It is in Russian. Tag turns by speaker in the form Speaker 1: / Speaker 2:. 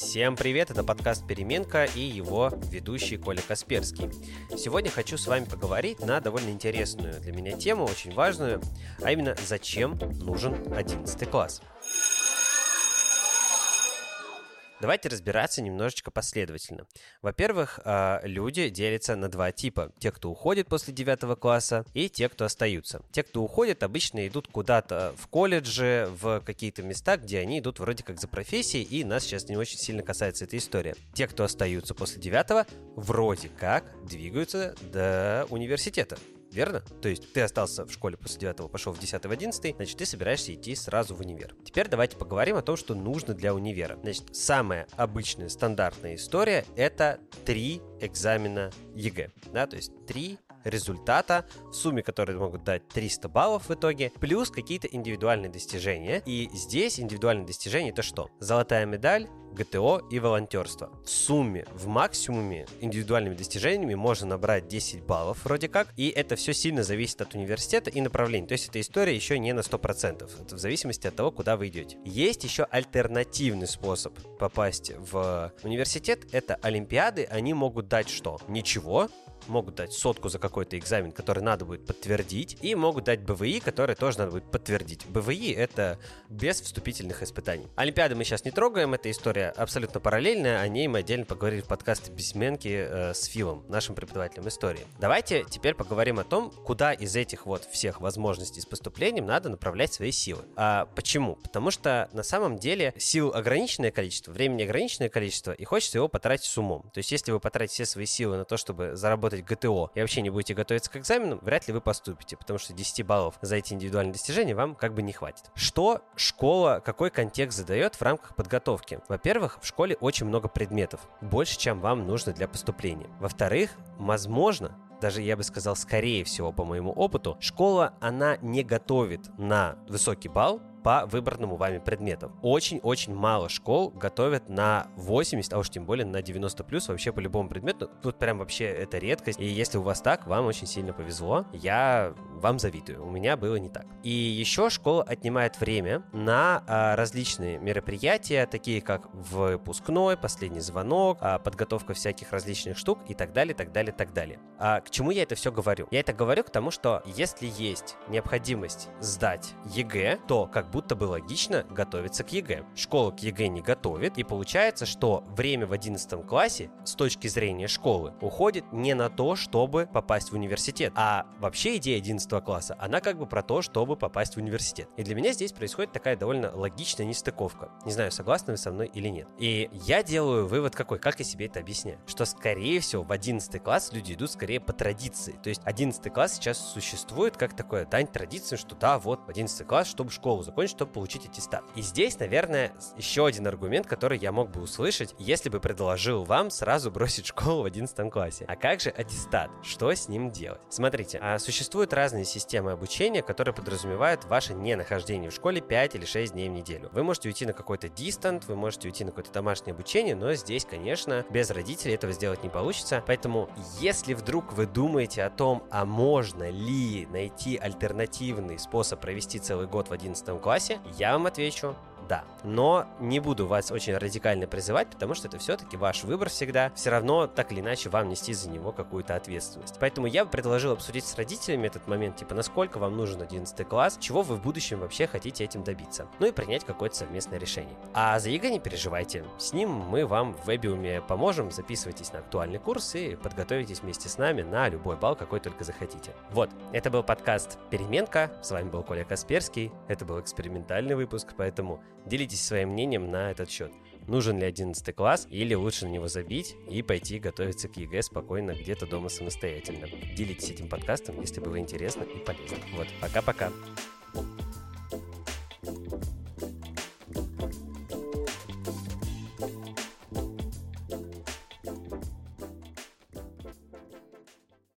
Speaker 1: Всем привет, это подкаст «Переменка» и его ведущий Коля Касперский. Сегодня хочу с вами поговорить на довольно интересную для меня тему, очень важную, а именно «Зачем нужен 11 класс?». Давайте разбираться немножечко последовательно. Во-первых, а, люди делятся на два типа. Те, кто уходит после девятого класса, и те, кто остаются. Те, кто уходит, обычно идут куда-то в колледже, в какие-то места, где они идут вроде как за профессией, и нас сейчас не очень сильно касается эта история. Те, кто остаются после девятого, вроде как двигаются до университета верно? То есть ты остался в школе после 9 пошел в 10 в 11 значит, ты собираешься идти сразу в универ. Теперь давайте поговорим о том, что нужно для универа. Значит, самая обычная стандартная история — это три экзамена ЕГЭ, да, то есть три результата, в сумме которые могут дать 300 баллов в итоге, плюс какие-то индивидуальные достижения. И здесь индивидуальные достижения это что? Золотая медаль, ГТО и волонтерство. В сумме, в максимуме индивидуальными достижениями можно набрать 10 баллов вроде как, и это все сильно зависит от университета и направления. То есть эта история еще не на 100%, это в зависимости от того, куда вы идете. Есть еще альтернативный способ попасть в университет, это олимпиады, они могут дать что? Ничего, могут дать сотку за какой-то экзамен, который надо будет подтвердить, и могут дать БВИ, который тоже надо будет подтвердить. БВИ — это без вступительных испытаний. Олимпиады мы сейчас не трогаем, эта история абсолютно параллельная, о ней мы отдельно поговорили в подкасте «Письменки» э, с Филом, нашим преподавателем истории. Давайте теперь поговорим о том, куда из этих вот всех возможностей с поступлением надо направлять свои силы. А почему? Потому что на самом деле сил ограниченное количество, времени ограниченное количество, и хочется его потратить с умом. То есть если вы потратите все свои силы на то, чтобы заработать работать ГТО и вообще не будете готовиться к экзаменам, вряд ли вы поступите, потому что 10 баллов за эти индивидуальные достижения вам как бы не хватит. Что школа, какой контекст задает в рамках подготовки? Во-первых, в школе очень много предметов, больше, чем вам нужно для поступления. Во-вторых, возможно, даже я бы сказал, скорее всего, по моему опыту, школа, она не готовит на высокий балл, по выбранному вами предметам. Очень-очень мало школ готовят на 80, а уж тем более на 90 плюс вообще по любому предмету. Тут прям вообще это редкость. И если у вас так, вам очень сильно повезло. Я вам завидую. У меня было не так. И еще школа отнимает время на а, различные мероприятия, такие как выпускной, последний звонок, а, подготовка всяких различных штук и так далее, так далее, так далее. А к чему я это все говорю? Я это говорю к тому, что если есть необходимость сдать ЕГЭ, то как будто бы логично готовиться к ЕГЭ. Школа к ЕГЭ не готовит, и получается, что время в 11 классе с точки зрения школы уходит не на то, чтобы попасть в университет, а вообще идея 11 класса, она как бы про то, чтобы попасть в университет. И для меня здесь происходит такая довольно логичная нестыковка. Не знаю, согласны вы со мной или нет. И я делаю вывод какой, как я себе это объясняю, что скорее всего в 11 класс люди идут скорее по традиции. То есть 11 класс сейчас существует как такое дань традиции, что да, вот 11 класс, чтобы школу закончить, закончить, чтобы получить аттестат. И здесь, наверное, еще один аргумент, который я мог бы услышать, если бы предложил вам сразу бросить школу в 11 классе. А как же аттестат? Что с ним делать? Смотрите, а существуют разные системы обучения, которые подразумевают ваше ненахождение в школе 5 или 6 дней в неделю. Вы можете уйти на какой-то дистант, вы можете уйти на какое-то домашнее обучение, но здесь, конечно, без родителей этого сделать не получится. Поэтому, если вдруг вы думаете о том, а можно ли найти альтернативный способ провести целый год в 11 классе, классе? Я вам отвечу да. Но не буду вас очень радикально призывать, потому что это все-таки ваш выбор всегда. Все равно, так или иначе, вам нести за него какую-то ответственность. Поэтому я бы предложил обсудить с родителями этот момент, типа, насколько вам нужен 11 класс, чего вы в будущем вообще хотите этим добиться. Ну и принять какое-то совместное решение. А за ЕГЭ не переживайте. С ним мы вам в Вебиуме поможем. Записывайтесь на актуальный курс и подготовитесь вместе с нами на любой балл, какой только захотите. Вот, это был подкаст «Переменка». С вами был Коля Касперский. Это был экспериментальный выпуск, поэтому Делитесь своим мнением на этот счет. Нужен ли 11 класс или лучше на него забить и пойти готовиться к ЕГЭ спокойно где-то дома самостоятельно. Делитесь этим подкастом, если было интересно и полезно. Вот, пока-пока.